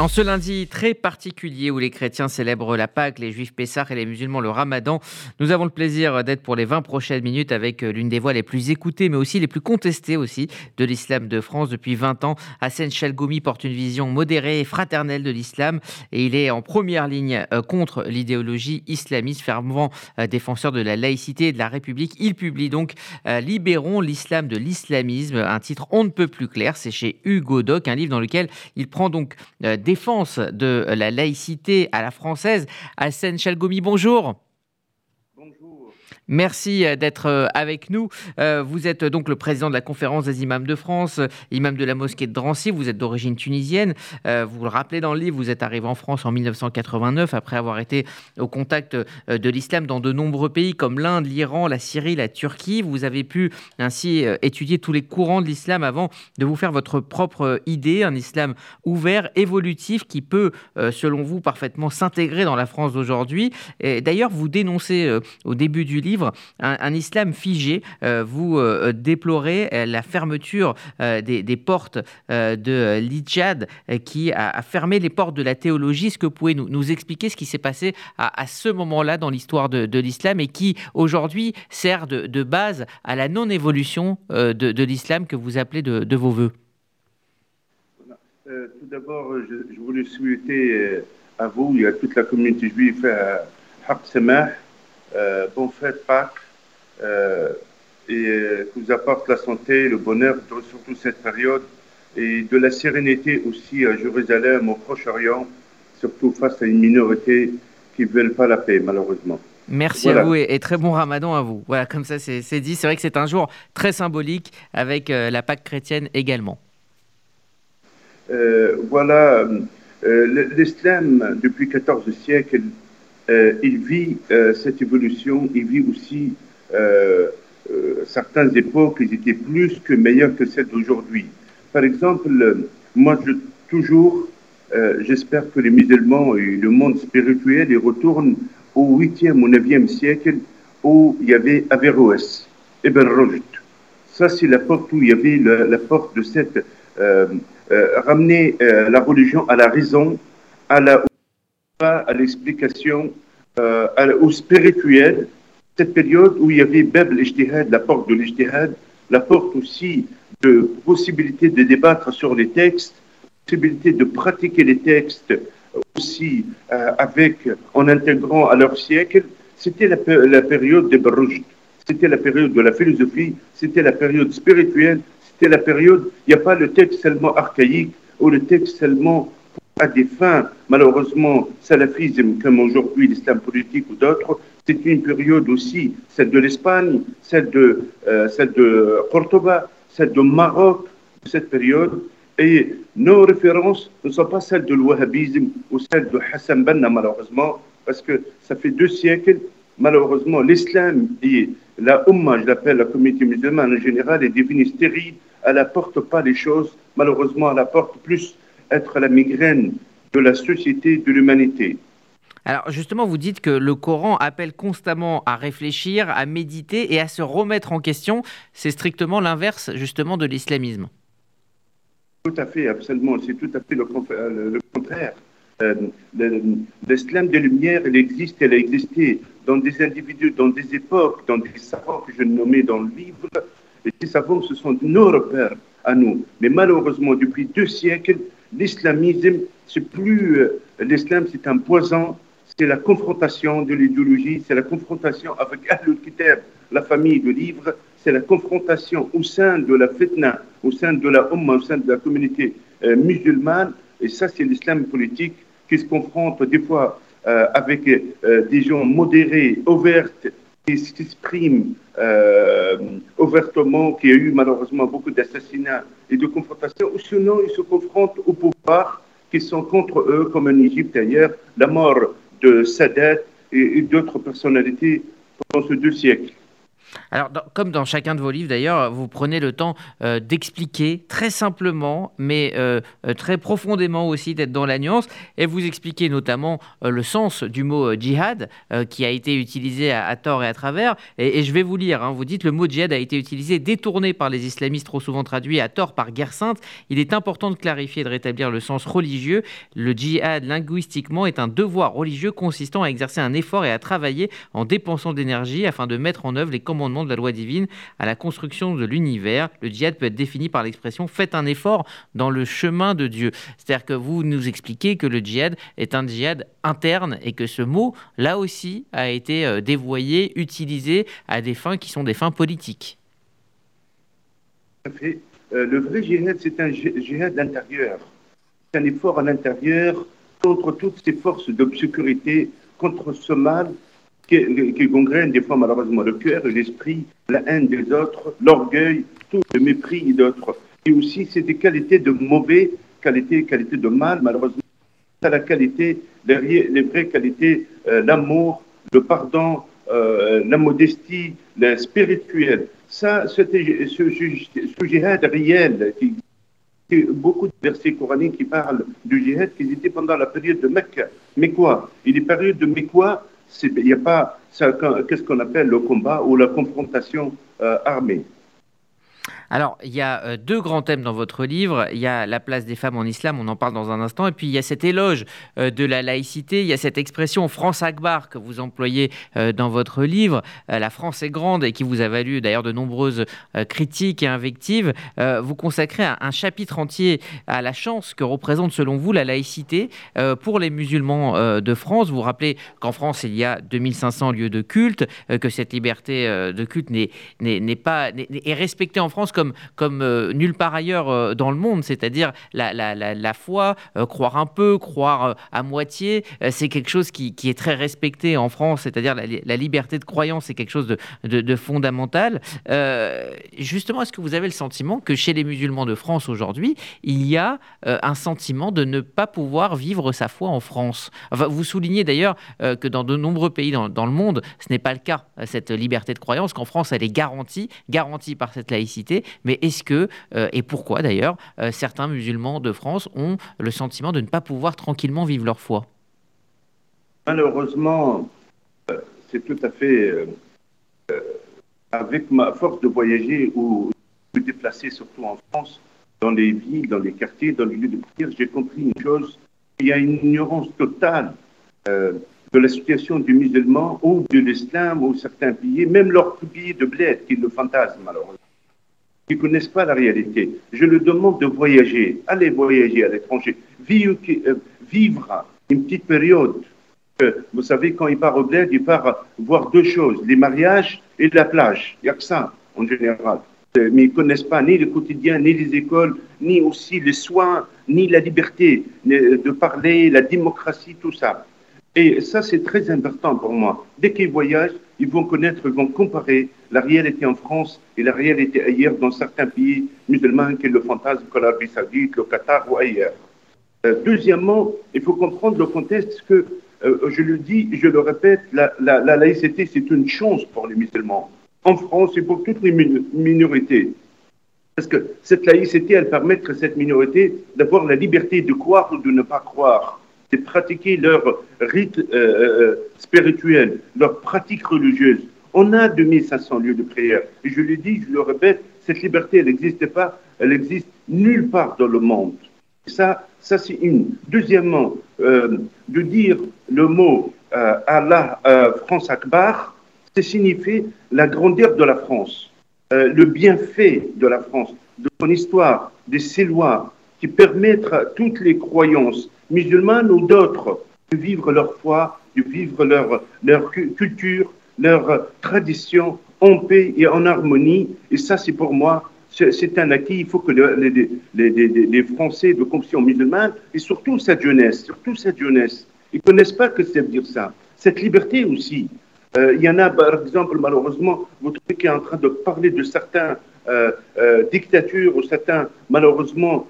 En ce lundi très particulier où les chrétiens célèbrent la Pâque, les juifs Pessah et les musulmans le Ramadan, nous avons le plaisir d'être pour les 20 prochaines minutes avec l'une des voix les plus écoutées mais aussi les plus contestées aussi de l'islam de France depuis 20 ans. Hassan Chalgoumi porte une vision modérée et fraternelle de l'islam et il est en première ligne euh, contre l'idéologie islamiste, fervent euh, défenseur de la laïcité et de la République. Il publie donc euh, Libérons l'islam de l'islamisme, un titre on ne peut plus clair, c'est chez Hugo Doc, un livre dans lequel il prend donc des défense de la laïcité à la française. Hassan Chalgomi, bonjour. Merci euh, d'être euh, avec nous. Euh, vous êtes donc le président de la conférence des imams de France, imam de la mosquée de Drancy. Vous êtes d'origine tunisienne. Vous le rappelez dans le livre, vous êtes arrivé en France en 1989 après avoir été au contact de l'islam dans de nombreux pays comme l'Inde, l'Iran, la Syrie, la Turquie. Vous avez pu ainsi étudier tous les courants de l'islam avant de vous faire votre propre idée, un islam ouvert, évolutif qui peut, selon vous, parfaitement s'intégrer dans la France d'aujourd'hui. D'ailleurs, vous dénoncez au début du livre un, islam figé. Euh, vous euh, déplorez euh, la fermeture des, portes de l'Ijad qui a, fermé les portes de la théologie. Est-ce que pouvez nous, expliquer ce qui s'est passé à, ce moment-là dans l'histoire de, l'islam et qui aujourd'hui sert de, base à la non-évolution de, l'islam que vous appelez de, vos voeux? Tout d'abord, je, voulais souhaiter à vous et à toute la communauté juive Haq Samah, euh, bon fête Pâques euh, et euh, que vous apporte la santé, le bonheur, surtout cette période, et de la sérénité aussi à Jérusalem, au Proche-Orient, surtout face à une minorité qui ne veulent pas la paix, malheureusement. Merci à vous et, très bon ramadan à vous. Voilà, comme ça c'est dit. C'est vrai que c'est un jour très symbolique avec la Pâque chrétienne également. voilà, l'islam, depuis 14 siècles, euh, il vit euh, cette évolution, il vit aussi euh, certaines époques, qui étaient plus que meilleures que celles d'aujourd'hui. Par exemple, moi, toujours, j'espère que les musulmans et le monde spirituel ils retournent au 8e ou 9e siècle où il y avait Averroès, Ibn Rushd. Ça, c'est la porte où il y avait la, porte de cette. ramener la religion à la raison, à la à l'explication euh, au spirituel, cette période où il y avait Bab l'Ijtihad, la porte de l'Ijtihad, la porte aussi de possibilité de débattre sur les textes, possibilité de pratiquer les textes aussi euh, avec, en intégrant à leur siècle, c'était la, période des Baruj, c'était la période de la philosophie, c'était la période spirituelle, c'était la période, il n'y a pas le texte seulement archaïque ou le texte seulement à des fins, malheureusement, salafisme comme aujourd'hui l'islam politique ou d'autres, c'est une période aussi, celle de l'Espagne, celle de, euh, celle de Cordoba, celle de Maroc, cette période. Et nos références ne sont pas celles de l'Wahhabisme ou celles de Hassan Banna, malheureusement, parce que ça fait deux siècles, malheureusement, l'islam et la Ummah, je l'appelle la communauté musulmane en général, est devenue stérile. Elle n'apporte pas les choses, malheureusement, elle apporte plus être la migraine de la société, de l'humanité. Alors justement, vous dites que le Coran appelle constamment à réfléchir, à méditer et à se remettre en question. C'est strictement l'inverse justement de l'islamisme. Tout à fait, absolument. C'est tout à fait le, contraire. Euh, l'islam des Lumières, il existe, elle a existé dans des individus, dans des époques, dans des savants que je nommais dans le livre. Et ces savants, ce sont nos repères à nous. Mais malheureusement, depuis deux siècles, l'islamisme, c'est plus euh, l'islam, c'est un poison, c'est la confrontation de l'idéologie, c'est la confrontation avec Ahlul Kitab, la famille de livres, c'est la confrontation au sein de la fitna, au sein de la Ummah, au sein de la communauté euh, musulmane, et ça c'est l'islam politique qui se confronte des fois euh, avec des gens modérés, ouverts, qui s'expriment ouvertement, qui a eu malheureusement beaucoup d'assassinats et de confrontations, ou sinon ils se confrontent au pouvoir qui sont contre eux, comme en Égypte ailleurs, la mort de Sadat et, d'autres personnalités pendant ces deux siècles. Alors, comme dans chacun de vos livres d'ailleurs, vous prenez le temps euh, d'expliquer très simplement, mais euh, euh, très profondément aussi, d'être dans la nuance, et vous expliquez notamment le sens du mot djihad, qui a été utilisé à, tort et à travers. Et, je vais vous lire, hein. vous dites le mot djihad a été utilisé, détourné par les islamistes, trop souvent traduit à tort par guerre sainte. Il est important de clarifier et de rétablir le sens religieux. Le djihad, linguistiquement, est un devoir religieux consistant à exercer un effort et à travailler en dépensant d'énergie afin de mettre en œuvre les commandements de la loi divine à la construction de l'univers. Le djihad peut être défini par l'expression faites un effort dans le chemin de Dieu. C'est-à-dire que vous nous expliquez que le djihad est un djihad interne et que ce mot, là aussi, a été euh, dévoyé, utilisé à des fins qui sont des fins politiques. Euh, le vrai djihad, c'est un djihad intérieur. C'est un effort à l'intérieur contre toutes ces forces d'obscurité, contre ce mal qui, qui gangrène des fois malheureusement le cœur et l'esprit, la haine des autres, l'orgueil, tout le mépris d'autres. Et aussi, c'est des qualités de mauvais, qualités, qualités de mal, malheureusement. C'est la qualité, les, les vraies qualités, euh, l'amour, le pardon, euh, la modestie, le spirituel. Ça, ce, ce, djihad réel qui, beaucoup de versets coraniques qui parlent du djihad qui étaient pendant la période de Mecque. Mais quoi? Et les périodes de Mecque, il n'y a pas qu'est-ce qu'on appelle le combat ou la confrontation euh, armée? Alors, il y a euh, deux grands thèmes dans votre livre. Il y a la place des femmes en islam, on en parle dans un instant. Et puis, il y a cet éloge euh, de la laïcité. Il y a cette expression France Akbar que vous employez euh, dans votre livre. La France est grande et qui vous a valu d'ailleurs de nombreuses critiques et invectives. Vous consacrez un chapitre entier à la chance que représente, selon vous, la laïcité pour les musulmans de France. Vous rappelez qu'en France, il y a 2500 lieux de culte, que cette liberté de culte n'est pas est respectée en France comme, comme euh, nulle part ailleurs euh, dans le monde, c'est-à-dire la, foi, euh, croire un peu, croire à moitié, c'est quelque chose qui, est très respecté en France, c'est-à-dire la, liberté de croyance, c'est quelque chose de, fondamental. justement, est-ce que vous avez le sentiment que chez les musulmans de France aujourd'hui, il y a un sentiment de ne pas pouvoir vivre sa foi en France? Vous soulignez d'ailleurs que dans de nombreux pays dans le monde, ce n'est pas le cas, cette liberté de croyance, qu'en France, elle est garantie, garantie par cette laïcité, mais est-ce que, euh, et pourquoi d'ailleurs, euh, certains musulmans de France ont le sentiment de ne pas pouvoir tranquillement vivre leur foi? Malheureusement, euh, c'est tout à fait avec ma force de voyager ou de me déplacer, surtout en France, dans les villes, dans les quartiers, dans les lieux de prière, j'ai compris une chose il y a une ignorance totale de la situation du musulman ou de l'islam ou certains pays, même leurs pays de bled qui le fantasment malheureusement qui ne connaissent pas la réalité. Je leur demande de voyager, aller voyager à l'étranger, vivre, euh, vivre une petite période. vous savez, quand il part au bled, il part voir deux choses, les mariages et la plage. Il n'y a que ça, en général. Euh, mais ils ne connaissent pas ni le quotidien, ni les écoles, ni aussi les soins, ni la liberté de parler, la démocratie, tout ça. Et ça, c'est très important pour moi. Dès qu'ils voyagent, ils vont connaître, ils vont comparer la réalité en France et la réalité ailleurs dans certains pays musulmans, qui le fantasme comme l'Arabie Saoudite, le Qatar ou ailleurs. Euh, deuxièmement, il faut comprendre le contexte que, euh, je le dis, je le répète, la, la laïcité, c'est une chance pour les musulmans. En France et pour toutes les minorités. Parce que cette laïcité, elle permet à cette minorité d'avoir la liberté de croire ou de ne pas croire de pratiquer leur rite euh, euh, spirituel, leur pratique religieuse. On a 2500 lieux de prière. Et je le dis, je le répète, cette liberté, elle n'existe pas, elle existe nulle part dans le monde. Ça, ça c'est une. Deuxièmement, euh, de dire le mot Allah, France Akbar, c'est signifier la grandeur de la France, le bienfait de la France, de son histoire, de ses lois, qui permettent à toutes les croyances musulmanes ou d'autres de vivre leur foi, de vivre leur, leur culture, leur tradition en paix et en harmonie. Et ça, c'est pour moi, c'est un acquis. Il faut que les, les, les, les, Français de confession musulmane, et surtout cette jeunesse, surtout cette jeunesse, ils ne connaissent pas que ça veut dire ça. Cette liberté aussi. Euh, il y en a, par exemple, malheureusement, vous trouvez qui est en train de parler de certains euh, euh, dictatures ou certains, malheureusement,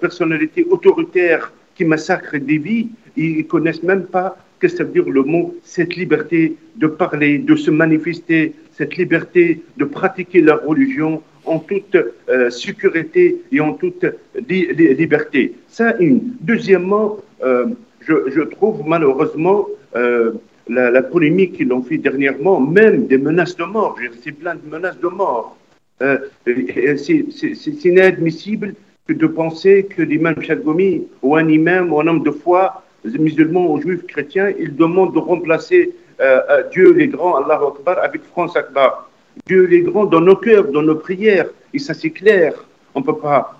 personnalités autoritaires qui massacrent des vies, ils connaissent même pas que ça veut dire le mot, cette liberté de parler, de se manifester, cette liberté de pratiquer leur religion en toute euh, sécurité et en toute liberté. Ça, une. Deuxièmement, euh, je, trouve malheureusement euh, la, polémique qu'ils ont fait dernièrement, même des menaces de mort. J'ai reçu plein de menaces de mort. C'est inadmissible que de penser que l'imam Chagomi ou un imam ou un homme de foi, musulman ou juif chrétien, il demande de remplacer Dieu les grands, Allah Akbar, avec France Akbar. Dieu est grand dans nos cœurs, dans nos prières, et ça c'est clair. On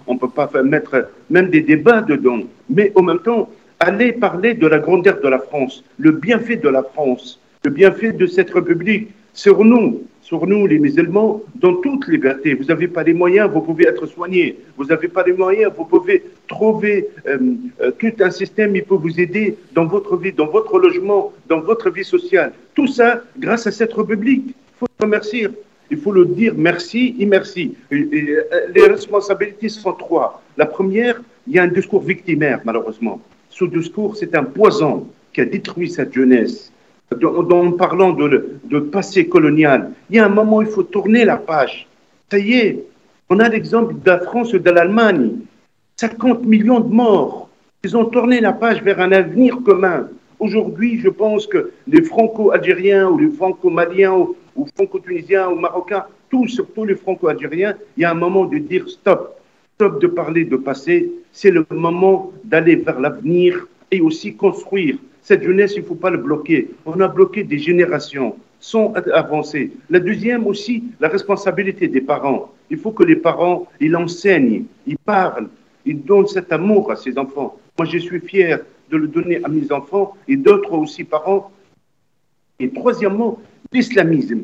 on peut pas mettre même des débats dedans. Mais en même temps, aller parler de la grandeur de la France, le bienfait de la France, le bienfait de cette République sur nous, sur nous les musulmans, dans toute liberté. Vous n'avez pas les moyens, vous pouvez être soigné. Vous n'avez pas les moyens, vous pouvez trouver euh, euh, tout un système qui peut vous aider dans votre vie, dans votre logement, dans votre vie sociale. Tout ça grâce à cette République. Il faut remercier. Il faut le dire merci et merci. Euh, les responsabilités sont trois. La première, il y a un discours victimaire, malheureusement. Ce discours, c'est un poison qui a détruit cette jeunesse. En parlant de, passé colonial, il y a un moment où il faut tourner la page. Ça y est, on a l'exemple de la France et de l'Allemagne. 50 millions de morts. Ils ont tourné la page vers un avenir commun. Aujourd'hui, je pense que les franco-algériens ou les franco-maliens ou franco-tunisiens ou marocains, tous, surtout les franco-algériens, il y a un moment de dire stop, stop de parler de passé, c'est le moment d'aller vers l'avenir et aussi construire. Cette jeunesse, il ne faut pas le bloquer. On a bloqué des générations sans avancer. La deuxième aussi, la responsabilité des parents. Il faut que les parents, ils enseignent, ils parlent, ils donnent cet amour à ses enfants. Moi, je suis fier de le donner à mes enfants et d'autres aussi parents. Et troisièmement, l'islamisme,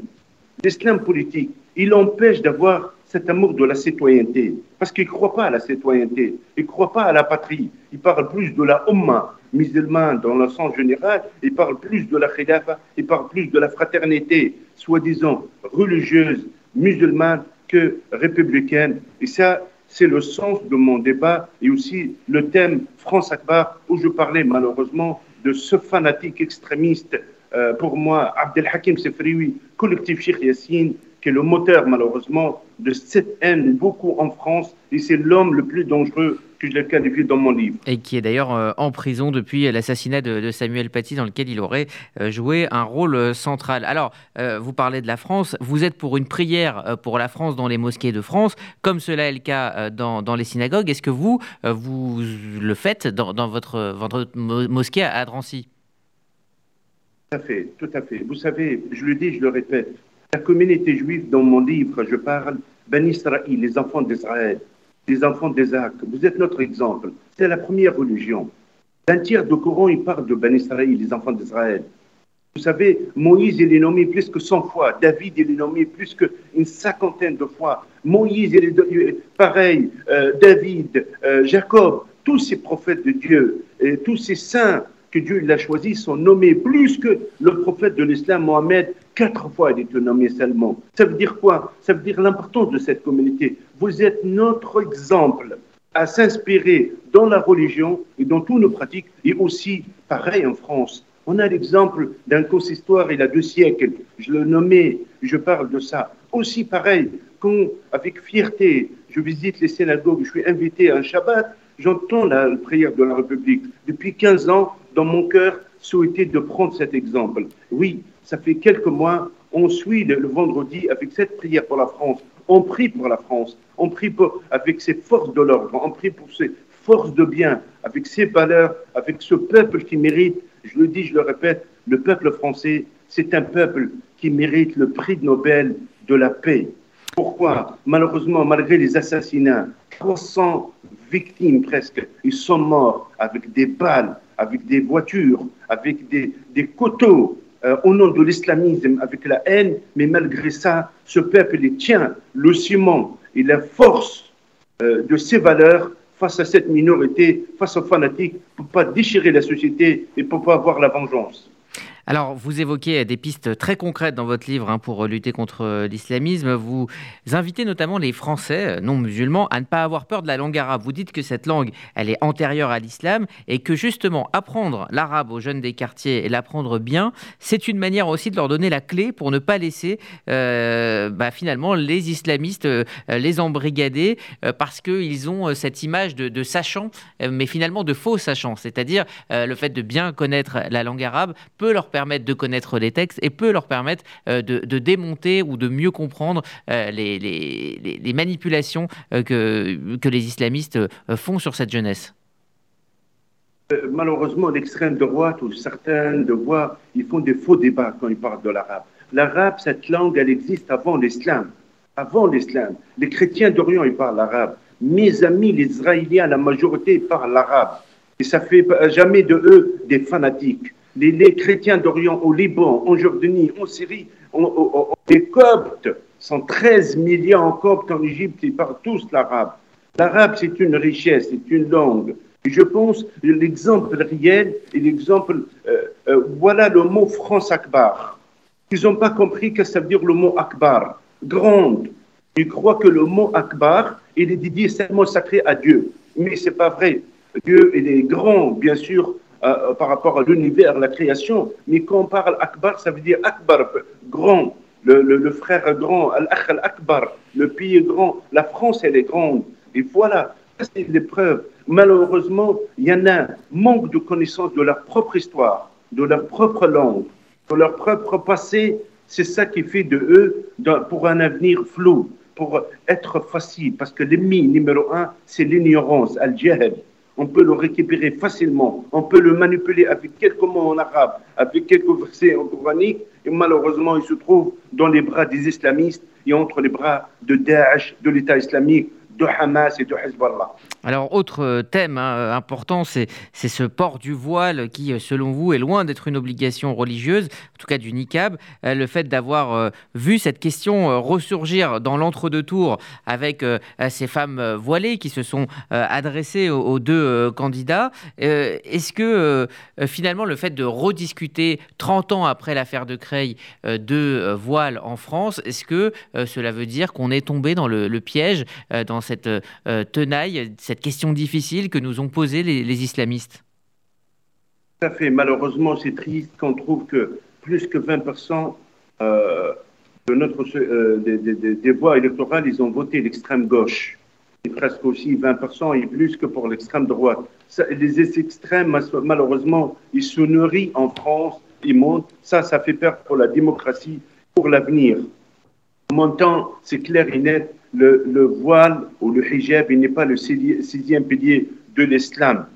l'islam politique, il empêche d'avoir cet amour de la citoyenneté, parce qu'il ne croit pas à la citoyenneté, il ne croit pas à la patrie, il parle plus de la Ummah musulmane dans le sens général, il parle plus de la khilafa, il parle plus de la fraternité, soi-disant religieuse, musulmane, que républicaine. Et ça, c'est le sens de mon débat et aussi le thème France Akbar, où je parlais malheureusement de ce fanatique extrémiste euh, pour moi, Abdelhakim Sefrioui, collectif Cheikh Yassine, qui est le moteur malheureusement de cette haine beaucoup en France, et c'est l'homme le plus dangereux que je qualifie dans mon livre. Et qui est d'ailleurs euh, en prison depuis l'assassinat de, Samuel Paty, dans lequel il aurait euh, joué un rôle central. Alors, vous parlez de la France, vous êtes pour une prière pour la France dans les mosquées de France, comme cela est le cas dans, dans les synagogues. Est-ce que vous, vous le faites dans, dans votre, votre mosquée à Drancy? Tout à fait, tout à fait. Vous savez, je le dis, je le répète, la communauté juive, dans mon livre, je parle, Ben Israël, les enfants d'Israël, les enfants d'Isaac. Vous êtes notre exemple. C'est la première religion. Un tiers du Coran, il parle de Ben Israël, les enfants d'Israël. Vous savez, Moïse, il est nommé plus que 100 fois. David, il est nommé plus qu'une cinquantaine de fois. Moïse, il est pareil. Euh, David, euh, Jacob, tous ces prophètes de Dieu, et tous ces saints que Dieu l'a choisi sont nommés plus que le prophète de l'islam, Mohamed, quatre fois il été nommé seulement. Ça veut dire quoi? Ça veut dire l'importance de cette communauté. Vous êtes notre exemple à s'inspirer dans la religion et dans toutes nos pratiques, et aussi pareil en France. On a l'exemple d'un consistoire il y a deux siècles, je le nommais, je parle de ça. Aussi pareil, quand avec fierté je visite les synagogues, je suis invité à un Shabbat, j'entends la prière de la République. Depuis 15 ans, dans mon cœur, souhaité de prendre cet exemple. Oui, ça fait quelques mois, on suit le, vendredi avec cette prière pour la France. On prie pour la France. On prie pour, avec ses forces de l'ordre. On prie pour ses forces de bien, avec ses valeurs, avec ce peuple qui mérite. Je le dis, je le répète, le peuple français, c'est un peuple qui mérite le prix Nobel de la paix. Pourquoi? Malheureusement, malgré les assassinats, 300 victimes presque, ils sont morts avec des balles, avec des voitures, avec des, des coteaux, euh, au nom de l'islamisme, avec la haine, mais malgré ça, ce peuple tient le ciment et la force euh, de ses valeurs face à cette minorité, face aux fanatiques, pour pas déchirer la société et pour pas avoir la vengeance. Alors, vous évoquez des pistes très concrètes dans votre livre hein, pour lutter contre l'islamisme. Vous invitez notamment les Français non musulmans à ne pas avoir peur de la langue arabe. Vous dites que cette langue, elle est antérieure à l'islam et que justement apprendre l'arabe aux jeunes des quartiers et l'apprendre bien, c'est une manière aussi de leur donner la clé pour ne pas laisser euh, bah, finalement les islamistes euh, les embrigader euh, parce qu'ils ont cette image de, sachant, mais finalement de faux sachants. C'est-à-dire le fait de bien connaître la langue arabe peut leur permettre de connaître les textes et peut leur permettre de, démonter ou de mieux comprendre les, les, manipulations que, que les islamistes font sur cette jeunesse malheureusement, l'extrême droite ou certaines de voix, ils font des faux débats quand ils parlent de l'arabe. L'arabe, cette langue, elle existe avant l'islam. Avant l'islam. Les chrétiens d'Orient, ils parlent l'arabe. Mes amis, les Israéliens, la majorité, ils parlent l'arabe. Et ça fait jamais de eux des fanatiques. Les, chrétiens d'Orient au Liban, en Jordanie, en Syrie, les Coptes, sont 13 millions en Coptes en Égypte, ils parlent tous l'arabe. L'arabe, c'est une richesse, c'est une langue. Et je pense l'exemple réel et l'exemple, euh, euh, voilà le mot France Akbar. Ils n'ont pas compris que ça veut dire le mot Akbar, grande. Ils croient que le mot Akbar, il est dédié seulement sacré à Dieu. Mais c'est pas vrai. Dieu, il est grand, bien sûr, euh, par rapport à l'univers, la création. Mais quand on parle Akbar, ça veut dire Akbar, grand. Le, le, frère grand, Al-Akh al-Akbar, le pays grand. La France, elle est grande. Et voilà, c'est l'épreuve. Malheureusement, il y en a manque de connaissance de leur propre histoire, de leur propre langue leur propre passé, c'est ça qui fait de eux, pour un avenir flou, pour être facile, parce que l'ennemi numéro un, c'est l'ignorance, al-jahel. On peut le récupérer facilement, on peut le manipuler avec quelques mots en arabe, avec quelques versets en coranique, et malheureusement, il se trouve dans les bras des islamistes et entre les bras de Daesh, de l'État islamique, Hamas et Hezbollah. Alors, autre euh, thème hein, euh, important, c'est ce port du voile qui, euh, selon vous, est loin d'être une obligation religieuse, en tout cas du niqab. le fait d'avoir vu cette question ressurgir dans l'entre-deux tours avec ces femmes voilées qui se sont adressées aux, deux candidats, est-ce que finalement le fait de rediscuter 30 ans après l'affaire de Creil de voile en France, est-ce que cela veut dire qu'on est tombé dans le, le piège, dans cette tenaille, cette question difficile que nous ont posée les, islamistes Tout à fait. Malheureusement, c'est triste qu'on trouve que plus que 20% euh, de notre, euh, des, voix électorales, ils ont voté l'extrême gauche. Et presque aussi 20% et plus que pour l'extrême droite. les extrêmes, malheureusement, ils se nourrissent en France, ils montent. Ça, ça fait peur pour la démocratie, pour l'avenir. En montant, c'est clair et net, le, voile ou le hijab, n'est pas le sixième pilier de l'islam.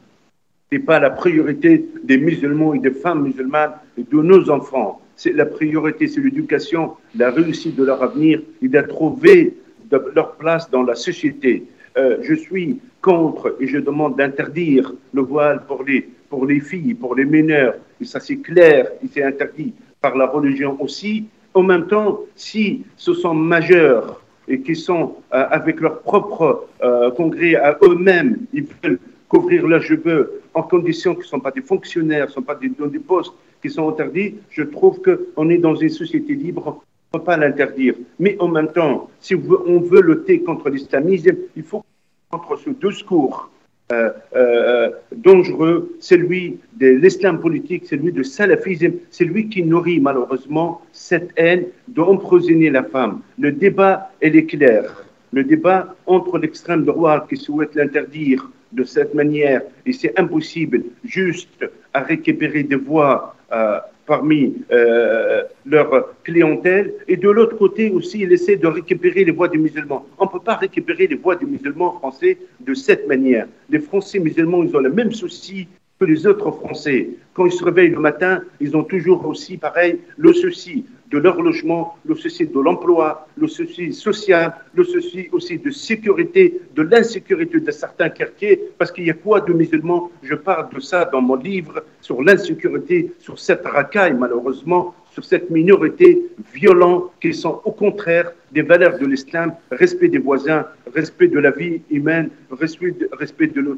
Ce n'est pas la priorité des musulmans et des femmes musulmanes et de nos enfants. C'est la priorité, c'est l'éducation, la réussite de leur avenir et de trouver leur place dans la société. Euh, je suis contre et je demande d'interdire le voile pour les, pour les filles, pour les mineurs. Et ça, c'est clair, c'est interdit par la religion aussi. En même temps, si ce sont majeurs et qui sont euh, avec leur propre euh, congrès à eux-mêmes, ils veulent couvrir leurs cheveux en condition qu'ils ne sont pas des fonctionnaires, ne sont pas des, dans des postes qui sont interdits, je trouve qu'on est dans une société libre, on ne peut pas l'interdire. Mais en même temps, si on veut lutter contre l'islamisme, il faut contre ce discours euh, euh, dangereux, celui de l'islam politique, celui du salafisme, c'est lui qui nourrit malheureusement cette haine d'empoisonner la femme. Le débat, est clair. Le débat entre l'extrême droite qui souhaite l'interdire de cette manière, et c'est impossible juste à récupérer des voix euh, parmi euh, leur clientèle. Et de l'autre côté aussi, il essaie de récupérer les voix des musulmans. On ne peut pas récupérer les voix des musulmans français de cette manière. Les Français musulmans, ils ont le même souci que les autres Français. Quand ils se réveillent le matin, ils ont toujours aussi, pareil, le souci de leur logement, le souci de l'emploi, le souci social, le souci aussi de sécurité, de l'insécurité de certains quartiers, parce qu'il y a quoi de musulmans Je parle de ça dans mon livre sur l'insécurité, sur cette racaille malheureusement, sur cette minorité violente qui sont au contraire des valeurs de l'islam, respect des voisins, respect de la vie humaine, respect de, respect de.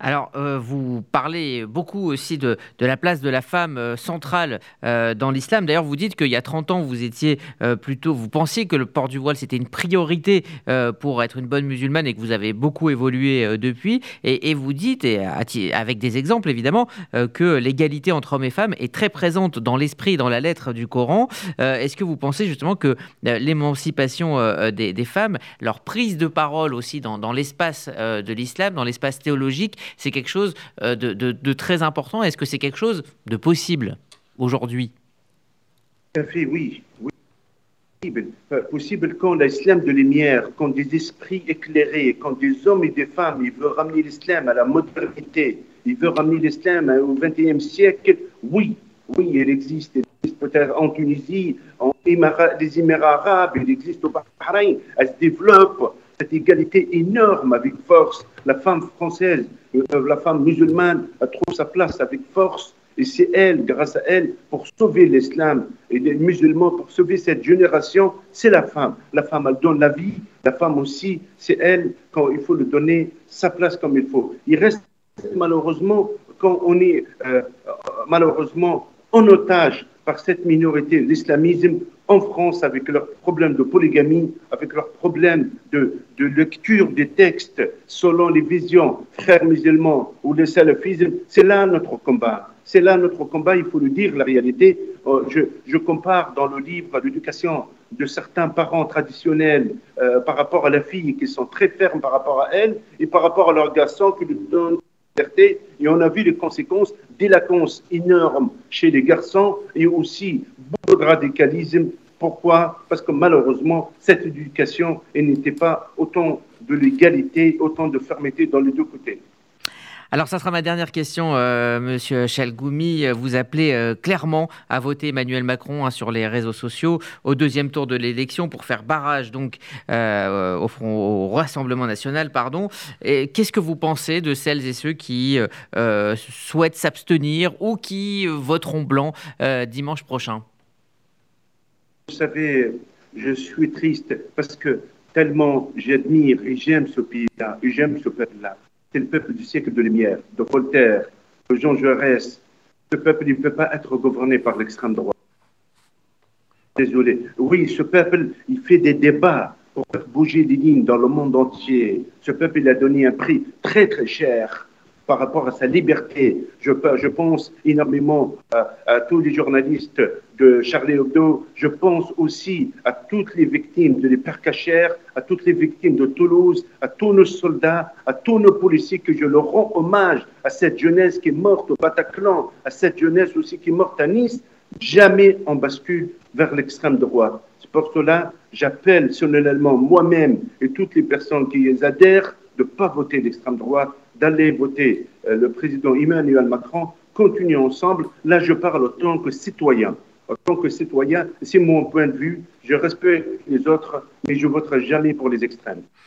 Alors, euh, vous parlez beaucoup aussi de, la place de la femme euh, centrale euh, dans l'islam. D'ailleurs, vous dites qu'il y a 30 ans, vous étiez plutôt, vous pensiez que le port du voile, c'était une priorité pour être une bonne musulmane et que vous avez beaucoup évolué depuis. Et, vous dites, avec des exemples évidemment, que l'égalité entre hommes et femmes est très présente dans l'esprit et dans la lettre du Coran. Est-ce que vous pensez justement que l'émancipation des, femmes, leur prise de parole aussi dans l'espace de l'islam, dans l'espace théologique, c'est quelque chose euh, de, très important. Est-ce que c'est quelque chose de possible aujourd'hui? Tout oui. oui. Possible quand l'islam de lumière, quand des esprits éclairés, quand des hommes et des femmes, ils veulent ramener l'islam à la modernité, ils veulent ramener l'islam au XXIe siècle, oui, oui, il existe. Il existe peut-être en Tunisie, en Émirats, les Émirats arabes, il existe au Bahreïn, elle se développe cette égalité énorme avec force. La femme française, euh, la femme musulmane a trouvé sa place avec force. Et c'est elle, grâce à elle, pour sauver l'islam et les musulmans, pour sauver cette génération, c'est la femme. La femme, elle donne la vie. La femme aussi, c'est elle, quand il faut lui donner sa place comme il faut. Il reste malheureusement, quand on est euh, malheureusement en otage par cette minorité, l'islamisme, en France avec leurs problèmes de polygamie, avec leurs problèmes de, lecture des textes selon les visions frères musulmans ou le salafisme, c'est là notre combat. C'est là notre combat, il faut le dire, la réalité. Euh, je, compare dans le livre l'éducation de certains parents traditionnels euh, par rapport à la fille qui sont très fermes par rapport à elle et par rapport à leurs garçons qui lui donnent liberté. Et on a vu les conséquences d'éloquence énorme chez les garçons et aussi beaucoup de radicalisme. Pourquoi? Parce que malheureusement, cette éducation n'était pas autant de l'égalité, autant de fermeté dans les deux côtés. Alors, ça sera ma dernière question, euh, Monsieur Chalgoumi. Vous appelez euh, clairement à voter Emmanuel Macron hein, sur les réseaux sociaux au deuxième tour de l'élection pour faire barrage donc euh, au, front, au, Rassemblement national, pardon. Qu'est-ce que vous pensez de celles et ceux qui souhaitent s'abstenir ou qui voteront blanc dimanche prochain? Vous savez, je suis triste parce que tellement j'admire et j'aime ce pays-là et j'aime ce peuple-là c'est le peuple du siècle de lumière, de Voltaire, de Jean Jaurès. Ce peuple, ne peut pas être gouverné par l'extrême droite. Désolé. Oui, ce peuple, il fait des débats pour faire bouger des lignes dans le monde entier. Ce peuple, il a donné un prix très, très cher par rapport à sa liberté. Je, pense énormément à, tous les journalistes de Charlie Hebdo. Je pense aussi à toutes les victimes de l'hypercachère, à toutes les victimes de Toulouse, à tous nos soldats, à tous nos policiers que je leur rends hommage, à cette jeunesse qui est morte au Bataclan, à cette jeunesse aussi qui est morte à Nice. Jamais on bascule vers l'extrême droite. C'est pour cela j'appelle solennellement moi-même et toutes les personnes qui y adhèrent de ne pas voter l'extrême droite, d'aller voter euh, le président Emmanuel Macron, continuons ensemble. Là, je parle en tant que citoyen. En tant que citoyen, c'est mon point de vue. Je respecte les autres, mais je voterai jamais pour les extrêmes.